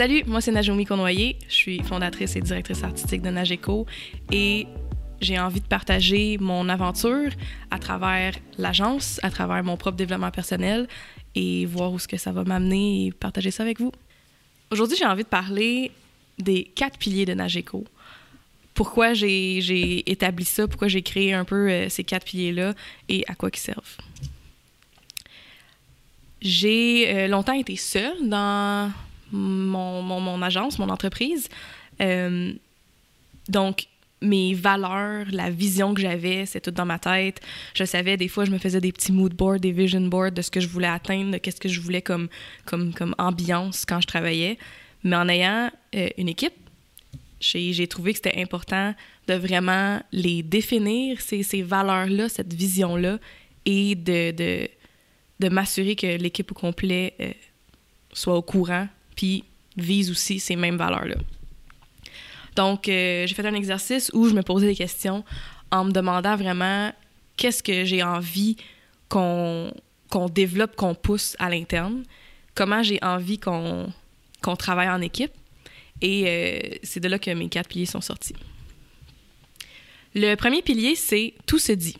Salut, moi c'est Najomi Cournoyer. Je suis fondatrice et directrice artistique de Nageco et j'ai envie de partager mon aventure à travers l'agence, à travers mon propre développement personnel et voir où ce que ça va m'amener et partager ça avec vous. Aujourd'hui, j'ai envie de parler des quatre piliers de Nageco. Pourquoi j'ai établi ça, pourquoi j'ai créé un peu euh, ces quatre piliers-là et à quoi ils servent? J'ai euh, longtemps été seule dans mon, mon, agence, mon entreprise. Euh, donc, mes valeurs, la vision que j'avais, c'est tout dans ma tête. Je savais, des fois, je me faisais des petits mood boards, des vision boards de ce que je voulais atteindre, de qu'est-ce que je voulais comme, comme, ambiance quand je travaillais. Mais en ayant euh, une équipe, j'ai trouvé que c'était important de vraiment les définir, ces, ces valeurs-là, cette vision-là, et de, de, de m'assurer que l'équipe au complet euh, soit au courant, puis vise aussi ces mêmes valeurs-là. Donc, euh, j'ai fait un exercice où je me posais des questions en me demandant vraiment qu'est-ce que j'ai envie qu'on développe, qu'on pousse à l'interne, comment j'ai envie qu'on travaille en équipe. Et euh, c'est de là que mes quatre piliers sont sortis. Le premier pilier, c'est tout se dit.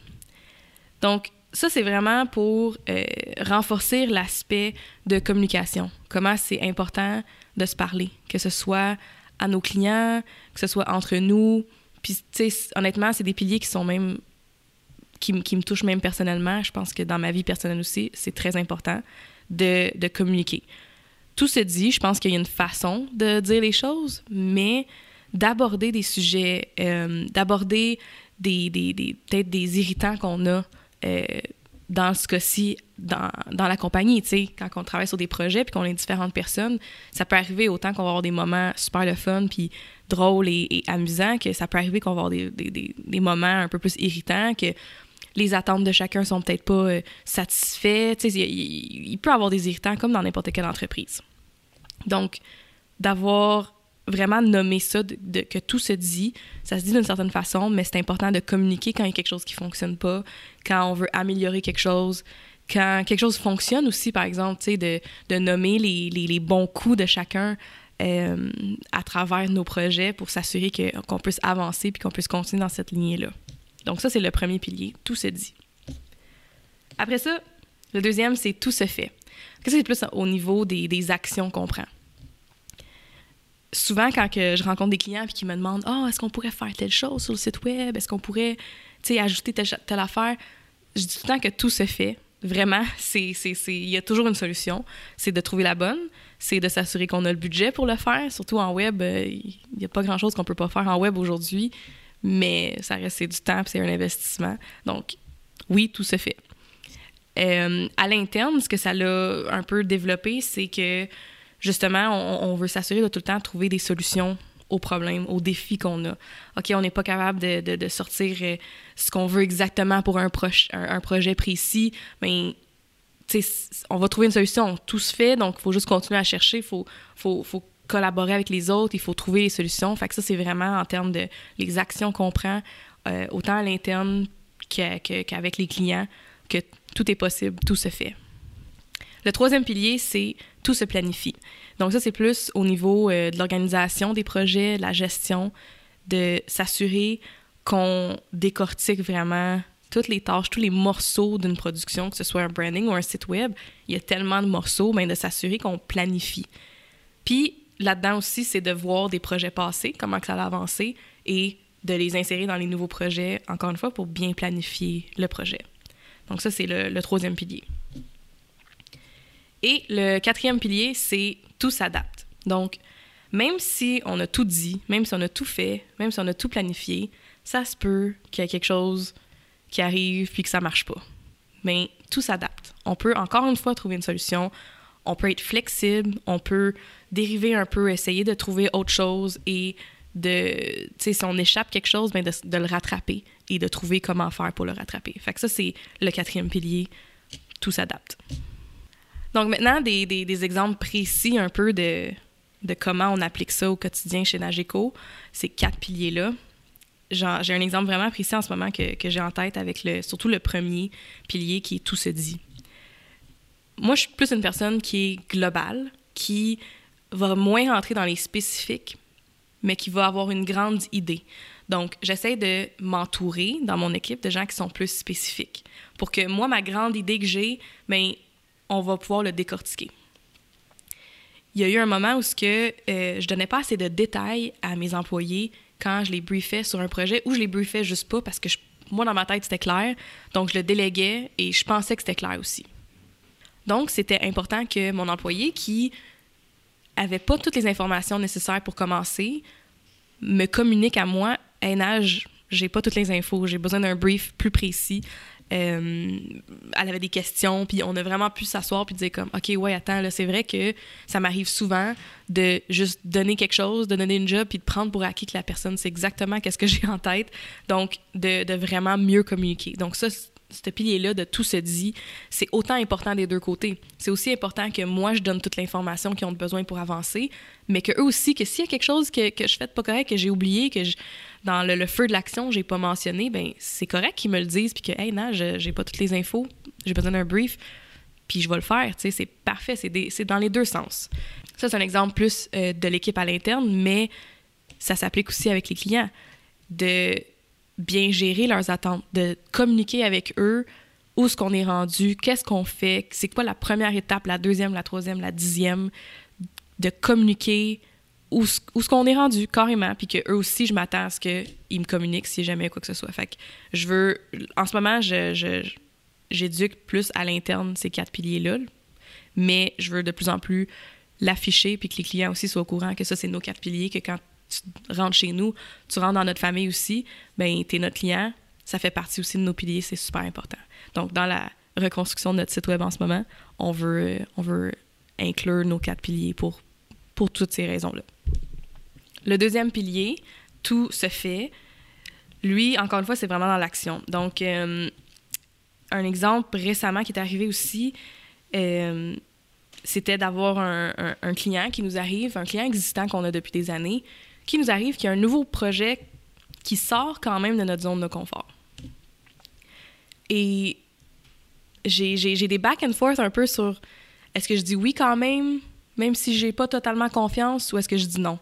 Donc, ça, c'est vraiment pour euh, renforcer l'aspect de communication. Comment c'est important de se parler, que ce soit à nos clients, que ce soit entre nous. Puis, tu sais, honnêtement, c'est des piliers qui sont même. Qui, me touchent même personnellement. Je pense que dans ma vie personnelle aussi, c'est très important de, communiquer. Tout se dit, je pense qu'il y a une façon de dire les choses, mais d'aborder des sujets, euh, d'aborder des, des peut-être des irritants qu'on a euh, dans ce cas-ci, dans, dans, la compagnie, tu sais, quand on travaille sur des projets puis qu'on est différentes personnes, ça peut arriver autant qu'on va avoir des moments super le fun puis drôles et, amusants que ça peut arriver qu'on va avoir des, des, des, moments un peu plus irritants, que les attentes de chacun sont peut-être pas euh, satisfaites. Tu sais, il, il, peut y avoir des irritants comme dans n'importe quelle entreprise. Donc, d'avoir vraiment nommer ça, que tout se dit. Ça se dit d'une certaine façon, mais c'est important de communiquer quand il y a quelque chose qui fonctionne pas, quand on veut améliorer quelque chose, quand quelque chose fonctionne aussi, par exemple, de, de nommer les, les, bons coups de chacun euh, à travers nos projets pour s'assurer qu'on puisse avancer puis qu'on puisse continuer dans cette lignée-là. Donc ça, c'est le premier pilier, tout se dit. Après ça, le deuxième, c'est tout se fait. Ça, c'est plus au niveau des, des actions qu'on prend souvent, quand que je rencontre des clients et qui me demandent oh, est-ce qu'on pourrait faire telle chose sur le site web? Est-ce qu'on pourrait ajouter telle, affaire Je dis tout le temps que tout se fait. Vraiment, il y a toujours une solution. C'est de trouver la bonne, c'est de s'assurer qu'on a le budget pour le faire. Surtout en web, euh, il n'y a pas grand-chose qu'on peut pas faire en web aujourd'hui, mais ça reste du temps c'est un investissement. Donc, oui, tout se fait. Euh, à l'interne, ce que ça l'a un peu développé, c'est que justement, on, veut s'assurer de tout le temps trouver des solutions aux problèmes, aux défis qu'on a. OK, on n'est pas capable de, sortir euh, ce qu'on veut exactement pour un, projet précis, mais on va trouver une solution. Tout se fait, donc il faut juste continuer à chercher, il faut, collaborer avec les autres, il faut trouver les solutions. Fait que ça, c'est vraiment en termes de les actions qu'on prend, euh, autant à l'interne qu'avec les clients, que tout est possible, tout se fait. Le troisième pilier, c'est tout se planifie. Donc ça, c'est plus au niveau euh, de l'organisation des projets, la gestion, de s'assurer qu'on décortique vraiment toutes les tâches, tous les morceaux d'une production, que ce soit un branding ou un site web. Il y a tellement de morceaux, mais de s'assurer qu'on planifie. Puis là-dedans aussi, c'est de voir des projets passés, comment ça a avancé, et de les insérer dans les nouveaux projets, encore une fois, pour bien planifier le projet. Donc ça, c'est le troisième pilier. Et le quatrième pilier, c'est tout s'adapte. Donc, même si on a tout dit, même si on a tout fait, même si on a tout planifié, ça se peut qu'il y ait quelque chose qui arrive puis que ça marche pas. Mais tout s'adapte. On peut encore une fois trouver une solution. On peut être flexible, on peut dériver un peu, essayer de trouver autre chose et de, tu sais, si on échappe quelque chose, ben de, de, le rattraper et de trouver comment faire pour le rattraper. Fait que ça, c'est le quatrième pilier. Tout s'adapte. Donc maintenant, des, exemples précis un peu de, comment on applique ça au quotidien chez Nageco, ces quatre piliers-là. J'ai un exemple vraiment précis en ce moment que, j'ai en tête avec le, surtout le premier pilier qui est tout se dit. Moi, je suis plus une personne qui est globale, qui va moins rentrer dans les spécifiques, mais qui va avoir une grande idée. Donc, j'essaie de m'entourer dans mon équipe de gens qui sont plus spécifiques pour que moi, ma grande idée que j'ai, ben, on va pouvoir le décortiquer. Il y a eu un moment où ce que, euh, je donnais pas assez de détails à mes employés quand je les briefais sur un projet ou je les briefais juste pas parce que moi, dans ma tête, c'était clair. Donc, je le déléguais et je pensais que c'était clair aussi. Donc, c'était important que mon employé qui avait pas toutes les informations nécessaires pour commencer me communique à moi Hey, Nage, j'ai pas toutes les infos, j'ai besoin d'un brief plus précis. Euh, elle avait des questions, puis on a vraiment pu s'asseoir puis dire comme, OK, ouais, attends, là, c'est vrai que ça m'arrive souvent de juste donner quelque chose, de donner une job, puis de prendre pour acquis que la personne sait exactement qu'est-ce que j'ai en tête. Donc, de, de, vraiment mieux communiquer. Donc, ça, ce pilier-là de tout se dit, c'est autant important des deux côtés. C'est aussi important que moi, je donne toute l'information qu'ils ont besoin pour avancer, mais que eux aussi, que s'il y a quelque chose que, que je fais pas correct, que j'ai oublié, que je, dans le, feu de l'action, j'ai pas mentionné, ben c'est correct qu'ils me le disent, puis que, hey, non, j'ai pas toutes les infos, j'ai besoin d'un brief, puis je vais le faire, tu sais, c'est parfait, c'est dans les deux sens. Ça, c'est un exemple plus euh, de l'équipe à l'interne, mais ça s'applique aussi avec les clients, de bien gérer leurs attentes, de communiquer avec eux où est-ce qu'on est rendu, qu'est-ce qu'on fait, c'est quoi la première étape, la deuxième, la troisième, la dixième, de communiquer où, où ce qu'on est rendu carrément, puis que eux aussi, je m'attends à ce qu'ils me communiquent si jamais quoi que ce soit. Fait je veux, en ce moment, je, j'éduque plus à l'interne ces quatre piliers-là, mais je veux de plus en plus l'afficher, puis que les clients aussi soient au courant que ça, c'est nos quatre piliers, que quand tu rentres chez nous, tu rentres dans notre famille aussi, ben tu es notre client, ça fait partie aussi de nos piliers, c'est super important. Donc, dans la reconstruction de notre site web en ce moment, on veut, on veut inclure nos quatre piliers pour, pour toutes ces raisons-là. Le deuxième pilier, tout se fait. Lui, encore une fois, c'est vraiment dans l'action. Donc, euh, un exemple récemment qui est arrivé aussi, euh, c'était d'avoir un, un, client qui nous arrive, un client existant qu'on a depuis des années, qui nous arrive, qui a un nouveau projet qui sort quand même de notre zone de confort. Et j'ai des back and forth un peu sur est-ce que je dis oui quand même, même si j'ai pas totalement confiance, ou est-ce que je dis non.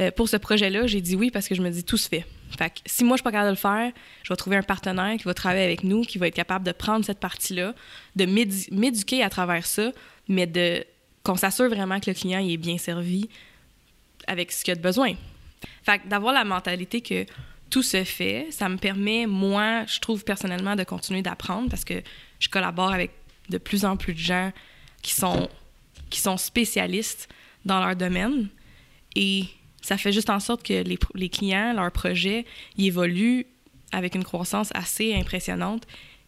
Euh, pour ce projet-là, j'ai dit oui parce que je me dis tout se fait. Fait que si moi je suis pas capable de le faire, je vais trouver un partenaire qui va travailler avec nous, qui va être capable de prendre cette partie-là, de m'éduquer à travers ça, mais de qu'on s'assure vraiment que le client est bien servi avec ce qu'il a de besoin. Fait d'avoir la mentalité que tout se fait, ça me permet, moi, je trouve personnellement, de continuer d'apprendre parce que je collabore avec de plus en plus de gens qui sont, qui sont spécialistes dans leur domaine. Et ça fait juste en sorte que les, les clients, leurs projets, ils évoluent avec une croissance assez impressionnante.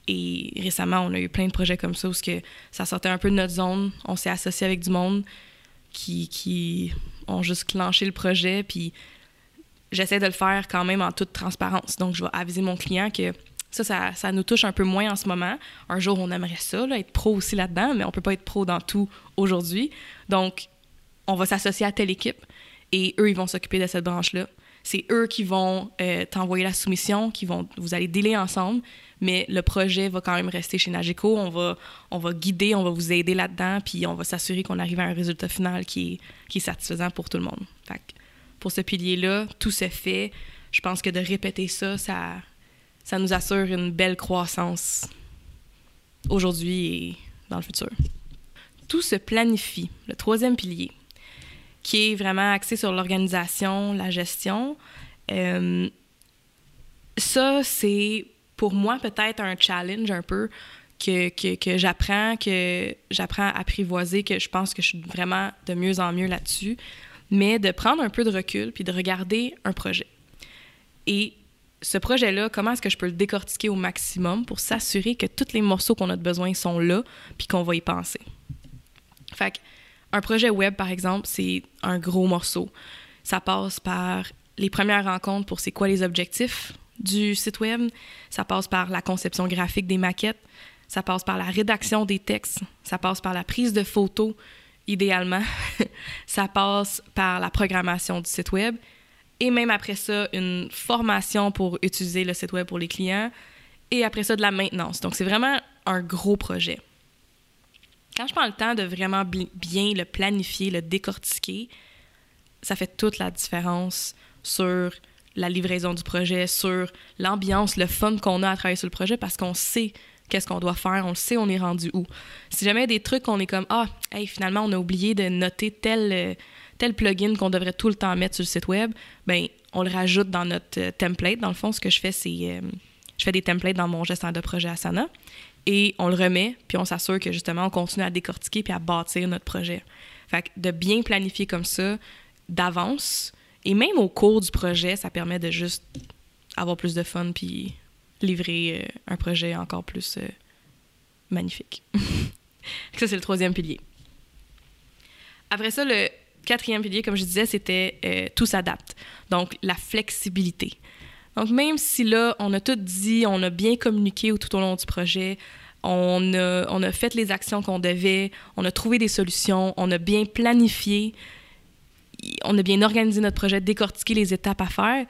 Et récemment, on a eu plein de projets comme ça où que ça sortait un peu de notre zone. On s'est associé avec du monde qui, qui ont juste clenché le projet. Puis j'essaie de le faire quand même en toute transparence. Donc, je vais aviser mon client que ça, ça, nous touche un peu moins en ce moment. Un jour, on aimerait ça, être pro aussi là-dedans, mais on peut pas être pro dans tout aujourd'hui. Donc, on va s'associer à telle équipe et eux, ils vont s'occuper de cette branche-là. C'est eux qui vont euh, t'envoyer la soumission, qui vont, vous allez délai ensemble, mais le projet va quand même rester chez Nageco. On va, on va guider, on va vous aider là-dedans, puis on va s'assurer qu'on arrive à un résultat final qui est, satisfaisant pour tout le monde. Pour ce pilier-là, tout se fait. Je pense que de répéter ça, ça, ça nous assure une belle croissance aujourd'hui et dans le futur. Tout se planifie, le troisième pilier, qui est vraiment axé sur l'organisation, la gestion. Euh, ça, c'est pour moi peut-être un challenge un peu que, que, que j'apprends, que j'apprends à apprivoiser, que je pense que je suis vraiment de mieux en mieux là-dessus, mais de prendre un peu de recul puis de regarder un projet. Et ce projet-là, comment est-ce que je peux le décortiquer au maximum pour s'assurer que tous les morceaux qu'on a de besoin sont là puis qu'on va y penser? Fait un projet web, par exemple, c'est un gros morceau. Ça passe par les premières rencontres pour c'est quoi les objectifs du site web, ça passe par la conception graphique des maquettes, ça passe par la rédaction des textes, ça passe par la prise de photos, idéalement, ça passe par la programmation du site web et même après ça, une formation pour utiliser le site web pour les clients et après ça, de la maintenance. Donc, c'est vraiment un gros projet. Quand je prends le temps de vraiment bien le planifier, le décortiquer, ça fait toute la différence sur la livraison du projet, sur l'ambiance, le fun qu'on a à travailler sur le projet parce qu'on sait qu'est-ce qu'on doit faire, on le sait, on est rendu où. Si jamais il y a des trucs qu'on est comme ah, hey, finalement on a oublié de noter tel euh, tel plugin qu'on devrait tout le temps mettre sur le site web, ben on le rajoute dans notre euh, template. Dans le fond, ce que je fais, c'est euh, je fais des templates dans mon gestionnaire de projet Asana et on le remet, puis on s'assure que justement on continue à décortiquer puis à bâtir notre projet. Fait que de bien planifier comme ça, d'avance, et même au cours du projet, ça permet de juste avoir plus de fun puis livrer euh, un projet encore plus euh, magnifique. ça, c'est le troisième pilier. Après ça, le quatrième pilier, comme je disais, c'était euh, tout s'adapte. Donc, la flexibilité. Donc, même si là, on a tout dit, on a bien communiqué tout au long du projet, on a, fait les actions qu'on devait, on a trouvé des solutions, on a bien planifié, on a bien organisé notre projet, décortiqué les étapes à faire,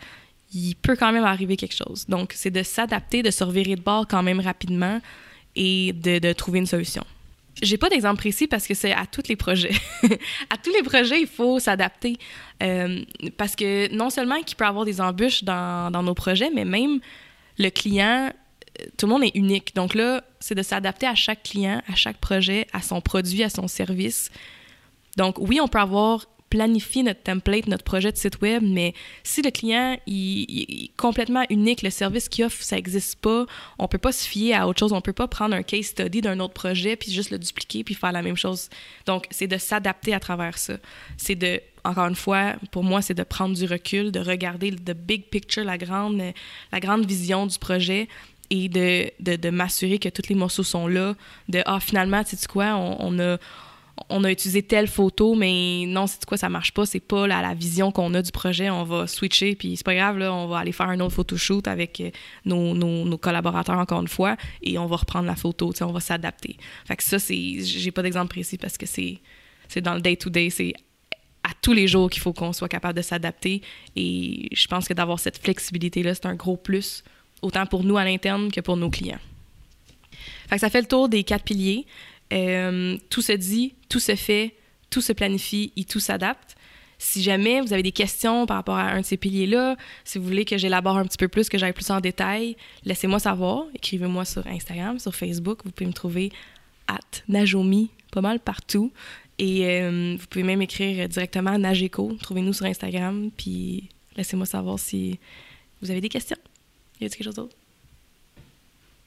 il peut quand même arriver quelque chose. Donc, c'est de s'adapter, de se revirer de bord quand même rapidement et de trouver une solution. J'ai pas d'exemple précis parce que c'est à tous les projets. à tous les projets, il faut s'adapter. Euh, parce que non seulement qu'il peut y avoir des embûches dans, dans, nos projets, mais même le client, euh, tout le monde est unique. Donc là, c'est de s'adapter à chaque client, à chaque projet, à son produit, à son service. Donc oui, on peut avoir planifier notre template, notre projet de site web, mais si le client est complètement unique, le service qu'il offre, ça n'existe pas, on peut pas se fier à autre chose, on peut pas prendre un case study d'un autre projet puis juste le dupliquer puis faire la même chose. Donc, c'est de s'adapter à travers ça. C'est de, encore une fois, pour moi, c'est de prendre du recul, de regarder le big picture, la grande, la grande vision du projet et de, de, de m'assurer que tous les morceaux sont là, de, ah, finalement, tu sais quoi, on a on a utilisé telle photo, mais non, c'est quoi, ça marche pas, c'est pas la, vision qu'on a du projet, on va switcher, puis c'est pas grave, on va aller faire un autre photoshoot avec euh, nos, collaborateurs encore une fois, et on va reprendre la photo, on va s'adapter. Fait que ça, c'est, j'ai pas d'exemple précis parce que c'est, dans le day-to-day, c'est à tous les jours qu'il faut qu'on soit capable de s'adapter, et je pense que d'avoir cette flexibilité-là, c'est un gros plus, autant pour nous à l'interne que pour nos clients. Fait ça fait le tour des quatre piliers. Euh, tout se dit, tout se fait, tout se planifie et tout s'adapte. Si jamais vous avez des questions par rapport à un de ces piliers-là, si vous voulez que j'élabore un petit peu plus, que j'aille plus en détail, laissez-moi savoir. Écrivez-moi sur Instagram, sur Facebook. Vous pouvez me trouver at Najomi, pas mal partout. Et euh, vous pouvez même écrire directement Nageco. Trouvez-nous sur Instagram, puis laissez-moi savoir si vous avez des questions. Y a-t-il quelque chose d'autre?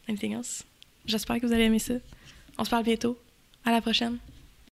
Anything else? J'espère que vous allez aimer ça. On se parle bientôt. À la prochaine.